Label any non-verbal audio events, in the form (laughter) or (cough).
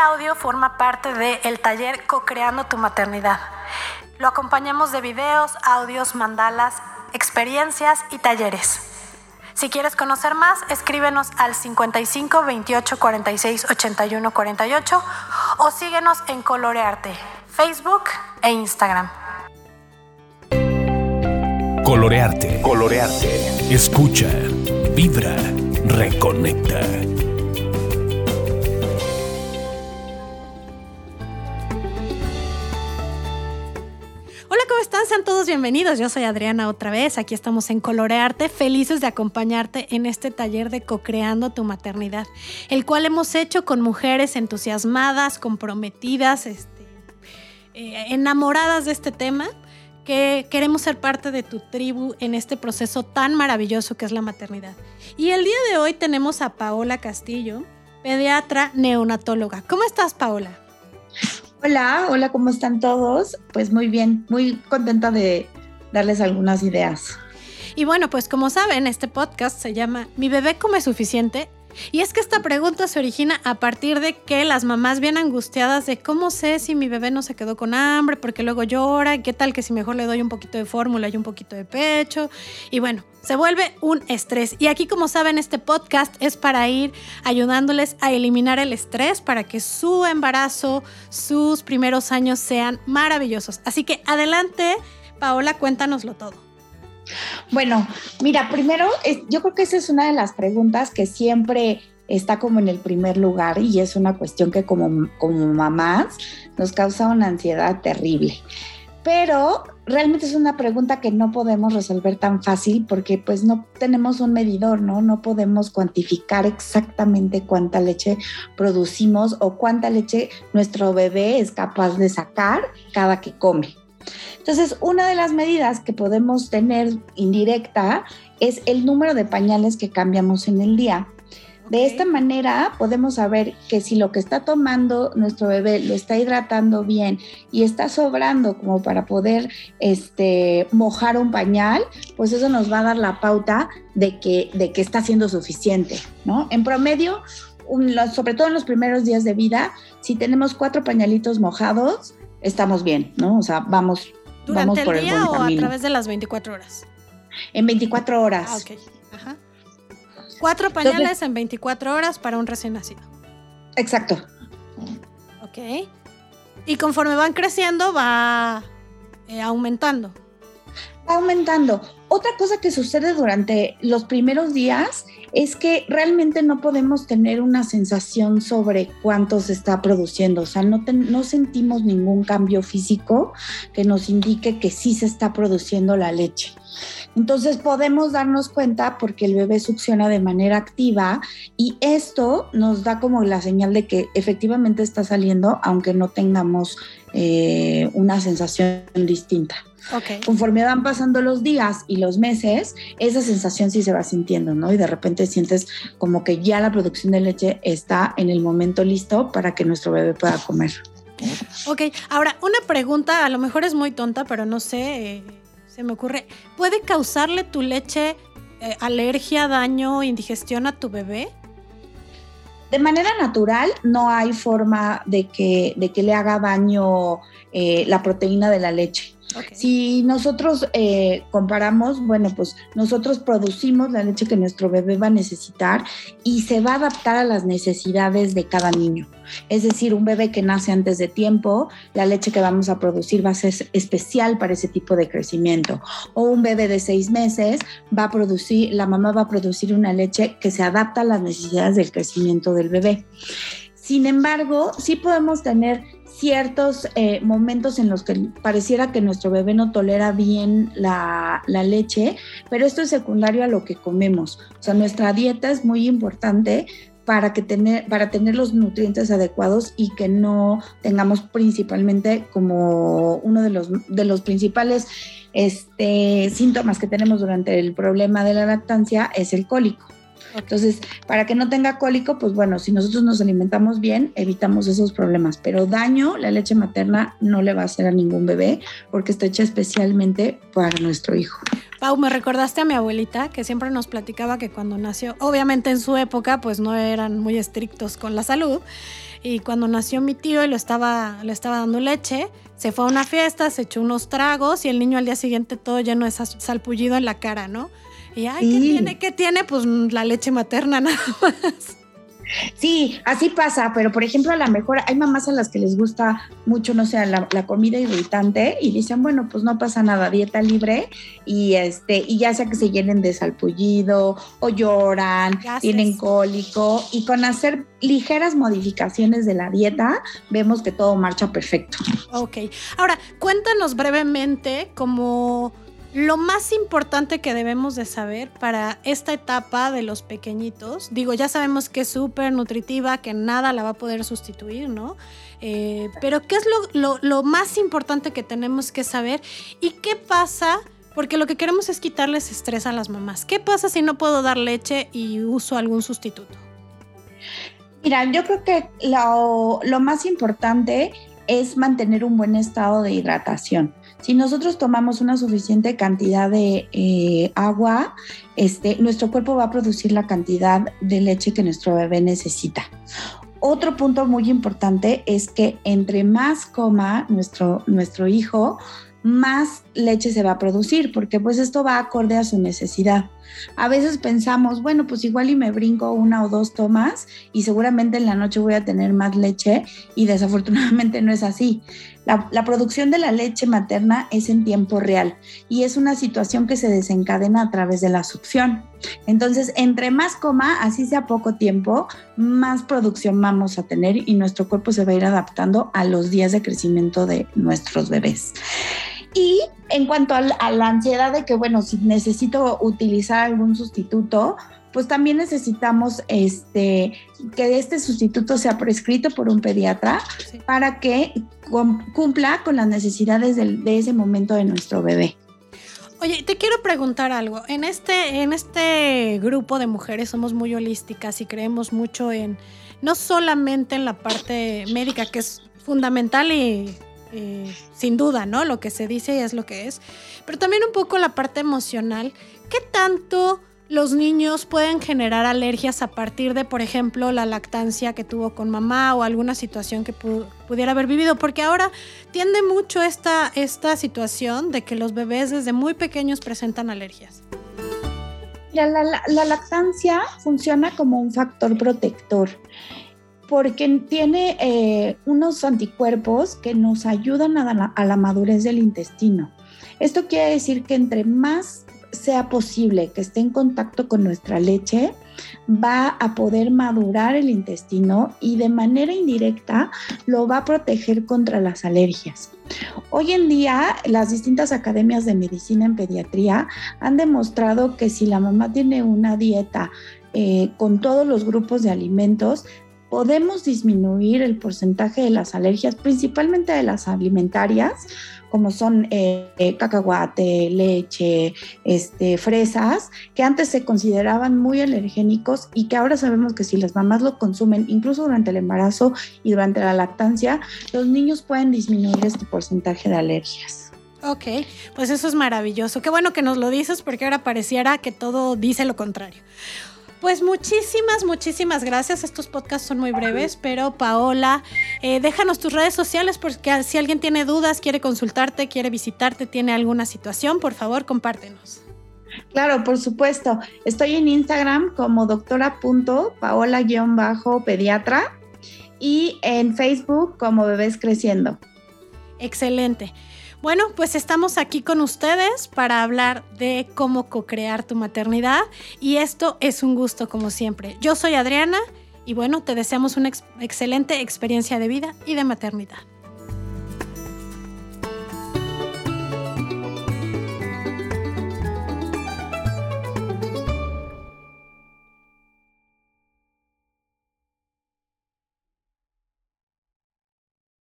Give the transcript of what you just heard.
audio forma parte del taller Co-Creando tu Maternidad. Lo acompañamos de videos, audios, mandalas, experiencias y talleres. Si quieres conocer más, escríbenos al 55 28 46 81 48 o síguenos en Colorearte, Facebook e Instagram. Colorearte. Colorearte. Escucha, vibra, reconecta. Sean todos bienvenidos. Yo soy Adriana otra vez. Aquí estamos en Colorearte, felices de acompañarte en este taller de Co-Creando tu Maternidad, el cual hemos hecho con mujeres entusiasmadas, comprometidas, este, eh, enamoradas de este tema, que queremos ser parte de tu tribu en este proceso tan maravilloso que es la maternidad. Y el día de hoy tenemos a Paola Castillo, pediatra neonatóloga. ¿Cómo estás, Paola? Hola, hola, ¿cómo están todos? Pues muy bien, muy contenta de darles algunas ideas. Y bueno, pues como saben, este podcast se llama Mi bebé come suficiente y es que esta pregunta se origina a partir de que las mamás vienen angustiadas de cómo sé si mi bebé no se quedó con hambre, porque luego llora, y qué tal que si mejor le doy un poquito de fórmula y un poquito de pecho. Y bueno, se vuelve un estrés. Y aquí, como saben, este podcast es para ir ayudándoles a eliminar el estrés para que su embarazo, sus primeros años sean maravillosos. Así que adelante, Paola, cuéntanoslo todo. Bueno, mira, primero, yo creo que esa es una de las preguntas que siempre está como en el primer lugar y es una cuestión que como, como mamás nos causa una ansiedad terrible. Pero realmente es una pregunta que no podemos resolver tan fácil porque pues no tenemos un medidor, ¿no? No podemos cuantificar exactamente cuánta leche producimos o cuánta leche nuestro bebé es capaz de sacar cada que come. Entonces, una de las medidas que podemos tener indirecta es el número de pañales que cambiamos en el día. De esta manera podemos saber que si lo que está tomando nuestro bebé lo está hidratando bien y está sobrando como para poder este, mojar un pañal, pues eso nos va a dar la pauta de que, de que está siendo suficiente, ¿no? En promedio, sobre todo en los primeros días de vida, si tenemos cuatro pañalitos mojados, estamos bien, ¿no? O sea, vamos, ¿Durante vamos por el día o a través de las 24 horas? En 24 horas. Ah, ok. Ajá. Cuatro pañales en 24 horas para un recién nacido. Exacto. Ok. Y conforme van creciendo, va eh, aumentando. Va aumentando. Otra cosa que sucede durante los primeros días es que realmente no podemos tener una sensación sobre cuánto se está produciendo, o sea, no, no sentimos ningún cambio físico que nos indique que sí se está produciendo la leche. Entonces podemos darnos cuenta porque el bebé succiona de manera activa y esto nos da como la señal de que efectivamente está saliendo aunque no tengamos eh, una sensación distinta. Conforme van pasando los días y los meses, esa sensación sí se va sintiendo, ¿no? Y de repente sientes como que ya la producción de leche está en el momento listo para que nuestro bebé pueda comer. Ok, ahora una pregunta, a lo mejor es muy tonta, pero no sé, eh, se me ocurre. ¿Puede causarle tu leche eh, alergia, daño, indigestión a tu bebé? De manera natural, no hay forma de que, de que le haga daño eh, la proteína de la leche. Si nosotros eh, comparamos, bueno, pues nosotros producimos la leche que nuestro bebé va a necesitar y se va a adaptar a las necesidades de cada niño. Es decir, un bebé que nace antes de tiempo, la leche que vamos a producir va a ser especial para ese tipo de crecimiento. O un bebé de seis meses va a producir, la mamá va a producir una leche que se adapta a las necesidades del crecimiento del bebé. Sin embargo, sí podemos tener ciertos eh, momentos en los que pareciera que nuestro bebé no tolera bien la, leche, pero esto es secundario a lo que comemos. O sea, nuestra dieta es muy importante para, que tener, para tener los nutrientes adecuados y que no tengamos principalmente como uno de los, de los principales este, síntomas que tenemos durante el problema de la lactancia es el cólico. Entonces, para que no tenga cólico, pues bueno, si nosotros nos alimentamos bien, evitamos esos problemas. Pero daño, la leche materna no le va a hacer a ningún bebé porque está hecha especialmente para nuestro hijo. Pau, me recordaste a mi abuelita que siempre nos platicaba que cuando nació, obviamente en su época, pues no eran muy estrictos con la salud. Y cuando nació mi tío y lo estaba, le estaba dando leche, se fue a una fiesta, se echó unos tragos y el niño al día siguiente todo lleno de salpullido en la cara, ¿no? Y, ay, ¿qué tiene? ¿Qué tiene? Pues la leche materna (laughs) nada más. Sí, así pasa, pero por ejemplo, a lo mejor hay mamás a las que les gusta mucho, no sé, la, comida irritante y dicen, bueno, pues no pasa nada, dieta libre y este, y ya sea que se llenen de salpullido o lloran, tienen cólico y con hacer ligeras modificaciones de la dieta, vemos que todo marcha perfecto. Ok, ahora cuéntanos brevemente cómo lo más importante que debemos de saber para esta etapa de los pequeñitos, digo, ya sabemos que es súper nutritiva, que nada la va a poder sustituir, ¿no? Eh, pero ¿qué es lo, más importante que tenemos que saber? ¿Y qué pasa? Porque lo que queremos es quitarles estrés a las mamás. ¿Qué pasa si no puedo dar leche y uso algún sustituto? Mira, yo creo que lo, lo más importante es mantener un buen estado de hidratación. Si nosotros tomamos una suficiente cantidad de eh, agua, este, nuestro cuerpo va a producir la cantidad de leche que nuestro bebé necesita. Otro punto muy importante es que entre más coma nuestro, nuestro hijo, más leche se va a producir, porque pues esto va acorde a su necesidad. A veces pensamos, bueno, pues igual y me brinco una o dos tomas y seguramente en la noche voy a tener más leche y desafortunadamente no es así. La, producción de la leche materna es en tiempo real y es una situación que se desencadena a través de la succión. Entonces, entre más coma, así sea poco tiempo, más producción vamos a tener y nuestro cuerpo se va a ir adaptando a los días de crecimiento de nuestros bebés. En cuanto a, la ansiedad de que, bueno, si necesito utilizar algún sustituto, pues también necesitamos este, que este sustituto sea prescrito por un pediatra para que cumpla con las necesidades de, de, ese momento de nuestro bebé. Oye, te quiero preguntar algo. En este, en este grupo de mujeres somos muy holísticas y creemos mucho en, no solamente en la parte médica, que es fundamental y eh, sin duda, ¿no? Lo que se dice es lo que es. Pero también un poco la parte emocional. ¿Qué tanto los niños pueden generar alergias a partir de, por ejemplo, la lactancia que tuvo con mamá o alguna situación que pudiera haber vivido? Porque ahora tiende mucho esta, esta situación de que los bebés desde muy pequeños presentan alergias. La, la lactancia funciona como un factor protector porque tiene eh, unos anticuerpos que nos ayudan a la, madurez del intestino. Esto quiere decir que entre más sea posible que esté en contacto con nuestra leche, va a poder madurar el intestino y de manera indirecta lo va a proteger contra las alergias. Hoy en día, las distintas academias de medicina en pediatría han demostrado que si la mamá tiene una dieta eh, con todos los grupos de alimentos, podemos disminuir el porcentaje de las alergias, principalmente de las alimentarias, como son eh, eh, cacahuate, leche, este, fresas, que antes se consideraban muy alergénicos y que ahora sabemos que si las mamás lo consumen, incluso durante el embarazo y durante la lactancia, los niños pueden disminuir este porcentaje de alergias. Ok, pues eso es maravilloso. Qué bueno que nos lo dices porque ahora pareciera que todo dice lo contrario. Pues muchísimas, muchísimas gracias. Estos podcasts son muy breves, pero Paola, eh, déjanos tus redes sociales porque si alguien tiene dudas, quiere consultarte, quiere visitarte, tiene alguna situación, por favor, compártenos. Claro, por supuesto. Estoy en Instagram como doctora.paola-pediatra y en Facebook como Bebés Creciendo. Excelente. Bueno, pues estamos aquí con ustedes para hablar de cómo co-crear tu maternidad y esto es un gusto como siempre. Yo soy Adriana y bueno, te deseamos una excelente experiencia de vida y de maternidad.